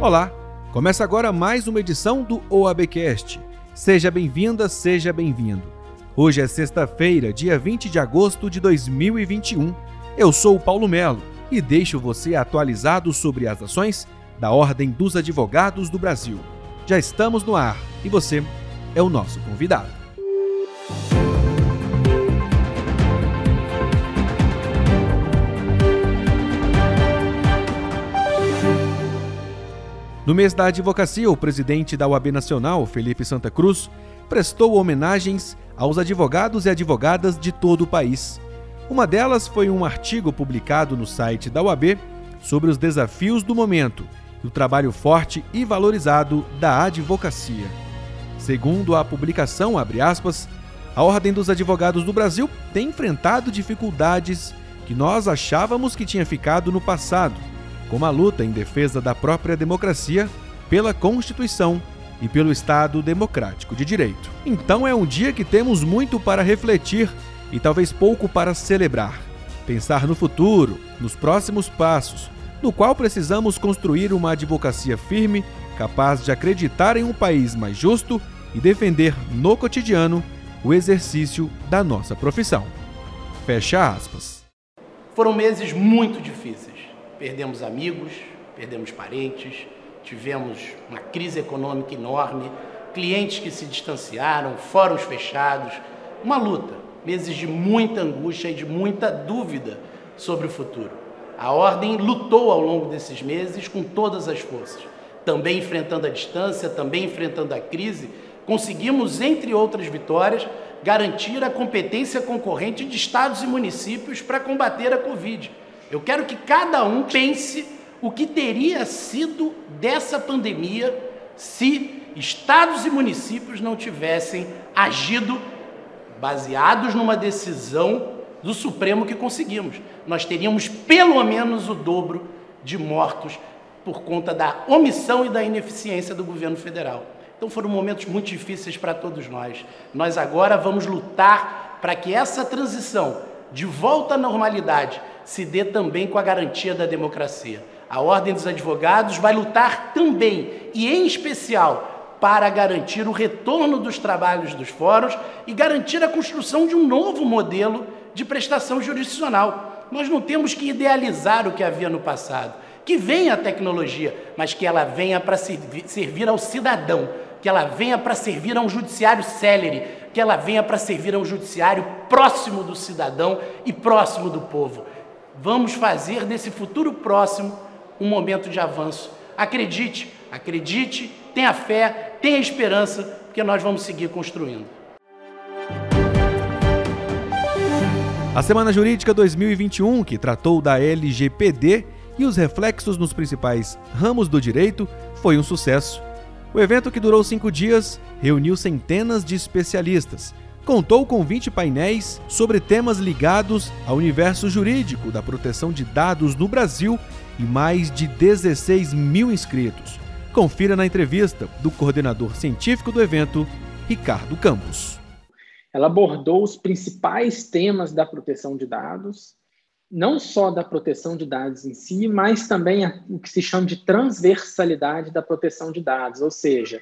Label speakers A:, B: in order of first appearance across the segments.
A: Olá, começa agora mais uma edição do OABcast. Seja bem-vinda, seja bem-vindo. Hoje é sexta-feira, dia 20 de agosto de 2021. Eu sou o Paulo Melo e deixo você atualizado sobre as ações da Ordem dos Advogados do Brasil. Já estamos no ar e você é o nosso convidado. No mês da advocacia, o presidente da UAB Nacional, Felipe Santa Cruz, prestou homenagens aos advogados e advogadas de todo o país. Uma delas foi um artigo publicado no site da UAB sobre os desafios do momento e o trabalho forte e valorizado da advocacia. Segundo a publicação, aspas, a Ordem dos Advogados do Brasil tem enfrentado dificuldades que nós achávamos que tinha ficado no passado como a luta em defesa da própria democracia, pela Constituição e pelo Estado Democrático de Direito. Então é um dia que temos muito para refletir e talvez pouco para celebrar. Pensar no futuro, nos próximos passos, no qual precisamos construir uma advocacia firme, capaz de acreditar em um país mais justo e defender no cotidiano o exercício da nossa profissão. Fecha aspas.
B: Foram meses muito difíceis perdemos amigos, perdemos parentes, tivemos uma crise econômica enorme, clientes que se distanciaram, fóruns fechados, uma luta, meses de muita angústia e de muita dúvida sobre o futuro. A ordem lutou ao longo desses meses com todas as forças, também enfrentando a distância, também enfrentando a crise, conseguimos, entre outras vitórias, garantir a competência concorrente de estados e municípios para combater a Covid eu quero que cada um pense o que teria sido dessa pandemia se estados e municípios não tivessem agido baseados numa decisão do Supremo que conseguimos. Nós teríamos pelo menos o dobro de mortos por conta da omissão e da ineficiência do governo federal. Então foram momentos muito difíceis para todos nós. Nós agora vamos lutar para que essa transição de volta à normalidade se dê também com a garantia da democracia. A Ordem dos Advogados vai lutar também, e em especial, para garantir o retorno dos trabalhos dos fóruns e garantir a construção de um novo modelo de prestação jurisdicional. Nós não temos que idealizar o que havia no passado. Que venha a tecnologia, mas que ela venha para servir ao cidadão, que ela venha para servir a um judiciário célere, que ela venha para servir a um judiciário próximo do cidadão e próximo do povo. Vamos fazer desse futuro próximo um momento de avanço. Acredite, acredite, tenha fé, tenha esperança, porque nós vamos seguir construindo.
A: A Semana Jurídica 2021, que tratou da LGPD e os reflexos nos principais ramos do direito, foi um sucesso. O evento, que durou cinco dias, reuniu centenas de especialistas, contou com 20 painéis sobre temas ligados ao universo jurídico da proteção de dados no Brasil e mais de 16 mil inscritos. Confira na entrevista do coordenador científico do evento, Ricardo Campos.
C: Ela abordou os principais temas da proteção de dados, não só da proteção de dados em si, mas também o que se chama de transversalidade da proteção de dados, ou seja,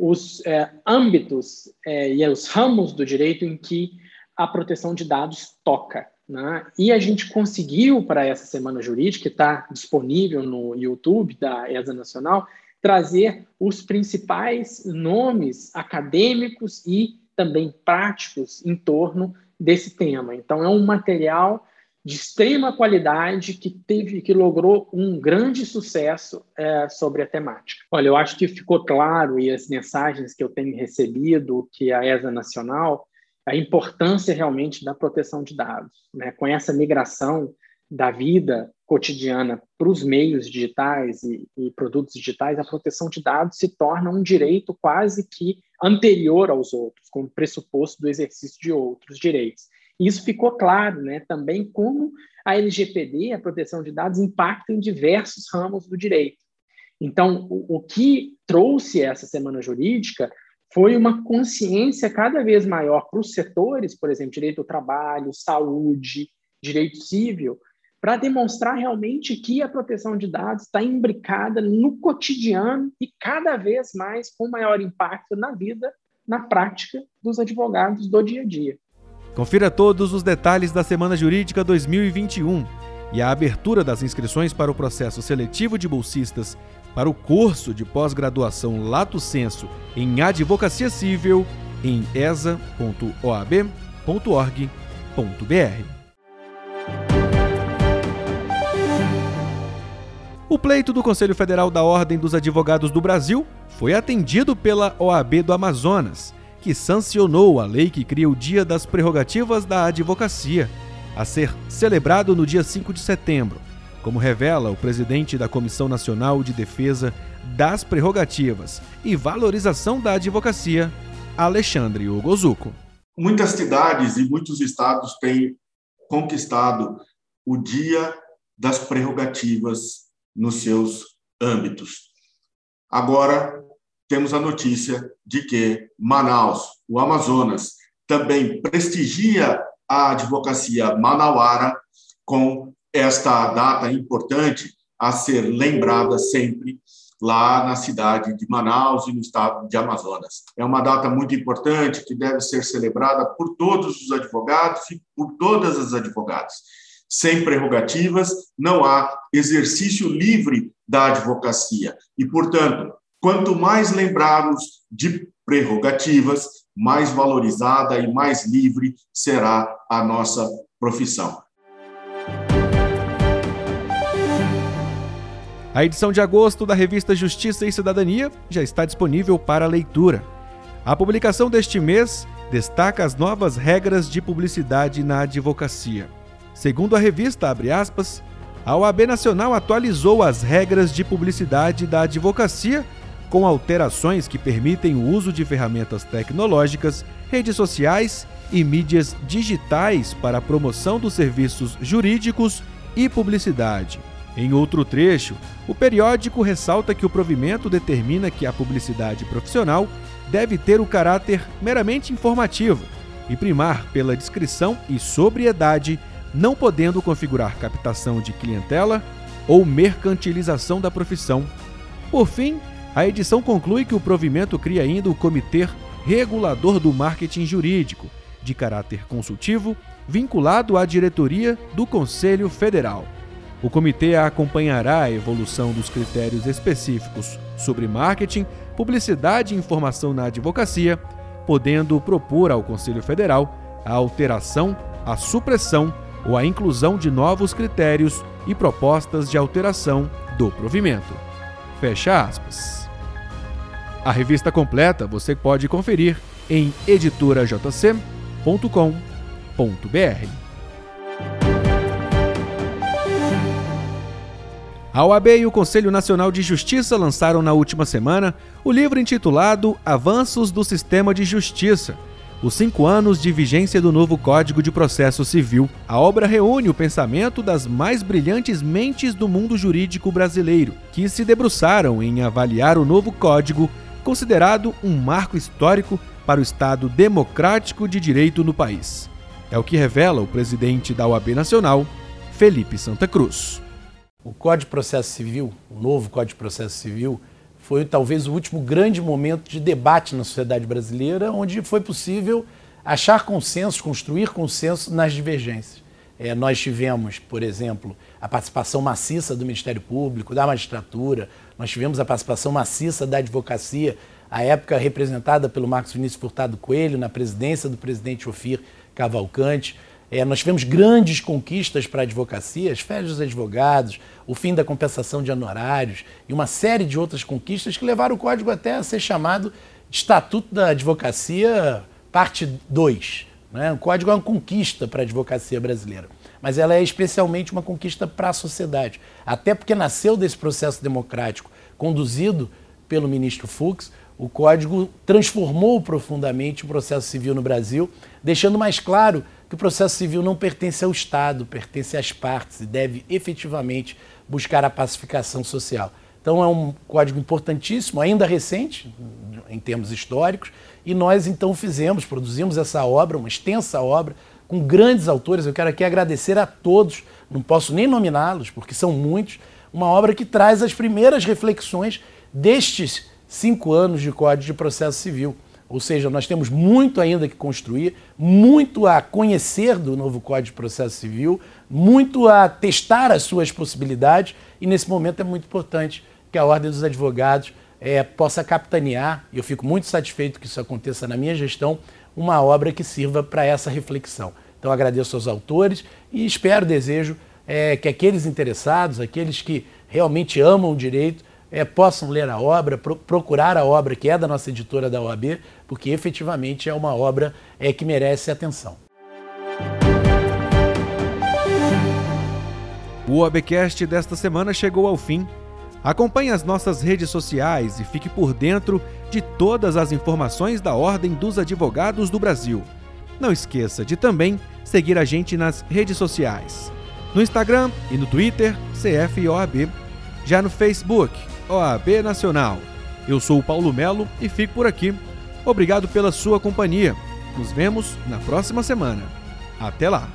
C: os é, âmbitos é, e os ramos do direito em que a proteção de dados toca. Né? E a gente conseguiu, para essa Semana Jurídica, que está disponível no YouTube da ESA Nacional, trazer os principais nomes acadêmicos e também práticos em torno desse tema. Então, é um material de extrema qualidade que teve que logrou um grande sucesso é, sobre a temática. Olha, eu acho que ficou claro e as mensagens que eu tenho recebido que a ESA Nacional a importância realmente da proteção de dados, né? Com essa migração da vida cotidiana para os meios digitais e, e produtos digitais, a proteção de dados se torna um direito quase que anterior aos outros, como pressuposto do exercício de outros direitos. Isso ficou claro, né? Também como a LGPD, a proteção de dados, impacta em diversos ramos do direito. Então, o, o que trouxe essa semana jurídica foi uma consciência cada vez maior para os setores, por exemplo, direito ao trabalho, saúde, direito civil, para demonstrar realmente que a proteção de dados está imbricada no cotidiano e cada vez mais com maior impacto na vida, na prática dos advogados do dia a dia.
A: Confira todos os detalhes da Semana Jurídica 2021 e a abertura das inscrições para o processo seletivo de bolsistas para o curso de pós-graduação Lato Senso em Advocacia Civil em esa.oab.org.br. O pleito do Conselho Federal da Ordem dos Advogados do Brasil foi atendido pela OAB do Amazonas, que sancionou a lei que cria o Dia das Prerrogativas da Advocacia, a ser celebrado no dia 5 de setembro, como revela o presidente da Comissão Nacional de Defesa das Prerrogativas e Valorização da Advocacia, Alexandre Ogozuco.
D: Muitas cidades e muitos estados têm conquistado o Dia das Prerrogativas nos seus âmbitos. Agora, temos a notícia de que Manaus, o Amazonas, também prestigia a advocacia manauara com esta data importante a ser lembrada sempre lá na cidade de Manaus e no estado de Amazonas. É uma data muito importante que deve ser celebrada por todos os advogados e por todas as advogadas sem prerrogativas, não há exercício livre da advocacia. E, portanto, quanto mais lembrarmos de prerrogativas, mais valorizada e mais livre será a nossa profissão.
A: A edição de agosto da revista Justiça e Cidadania já está disponível para leitura. A publicação deste mês destaca as novas regras de publicidade na advocacia. Segundo a revista aspas, a OAB Nacional atualizou as regras de publicidade da advocacia com alterações que permitem o uso de ferramentas tecnológicas, redes sociais e mídias digitais para a promoção dos serviços jurídicos e publicidade. Em outro trecho, o periódico ressalta que o provimento determina que a publicidade profissional deve ter o caráter meramente informativo e primar pela descrição e sobriedade não podendo configurar captação de clientela ou mercantilização da profissão. Por fim, a edição conclui que o provimento cria ainda o Comitê Regulador do Marketing Jurídico, de caráter consultivo, vinculado à diretoria do Conselho Federal. O comitê acompanhará a evolução dos critérios específicos sobre marketing, publicidade e informação na advocacia, podendo propor ao Conselho Federal a alteração, a supressão ou a inclusão de novos critérios e propostas de alteração do provimento. Fecha aspas. A revista completa você pode conferir em editorajc.com.br. A OAB e o Conselho Nacional de Justiça lançaram na última semana o livro intitulado Avanços do Sistema de Justiça os cinco anos de vigência do novo Código de Processo Civil. A obra reúne o pensamento das mais brilhantes mentes do mundo jurídico brasileiro, que se debruçaram em avaliar o novo código, considerado um marco histórico para o Estado democrático de direito no país. É o que revela o presidente da OAB Nacional, Felipe Santa Cruz.
E: O Código de Processo Civil, o novo Código de Processo Civil, foi talvez o último grande momento de debate na sociedade brasileira, onde foi possível achar consenso, construir consenso nas divergências. É, nós tivemos, por exemplo, a participação maciça do Ministério Público, da magistratura, nós tivemos a participação maciça da advocacia, à época representada pelo Marcos Vinícius Furtado Coelho, na presidência do presidente Ofir Cavalcante. É, nós tivemos grandes conquistas para a advocacia, as férias dos advogados, o fim da compensação de honorários e uma série de outras conquistas que levaram o código até a ser chamado Estatuto da Advocacia, parte 2. Né? O código é uma conquista para a advocacia brasileira, mas ela é especialmente uma conquista para a sociedade, até porque nasceu desse processo democrático conduzido pelo ministro Fux, o código transformou profundamente o processo civil no Brasil, deixando mais claro que o processo civil não pertence ao Estado, pertence às partes e deve efetivamente buscar a pacificação social. Então é um código importantíssimo, ainda recente, em termos históricos, e nós então fizemos, produzimos essa obra, uma extensa obra, com grandes autores. Eu quero aqui agradecer a todos, não posso nem nominá-los, porque são muitos. Uma obra que traz as primeiras reflexões destes cinco anos de Código de Processo Civil. Ou seja, nós temos muito ainda que construir, muito a conhecer do novo Código de Processo Civil, muito a testar as suas possibilidades, e nesse momento é muito importante que a Ordem dos Advogados é, possa capitanear, e eu fico muito satisfeito que isso aconteça na minha gestão, uma obra que sirva para essa reflexão. Então agradeço aos autores e espero, desejo é, que aqueles interessados, aqueles que realmente amam o direito, é, possam ler a obra, pro, procurar a obra que é da nossa editora da OAB, porque efetivamente é uma obra é, que merece atenção.
A: O OABcast desta semana chegou ao fim. Acompanhe as nossas redes sociais e fique por dentro de todas as informações da Ordem dos Advogados do Brasil. Não esqueça de também seguir a gente nas redes sociais. No Instagram e no Twitter, CFOAB. Já no Facebook, OAB Nacional. Eu sou o Paulo Melo e fico por aqui. Obrigado pela sua companhia. Nos vemos na próxima semana. Até lá!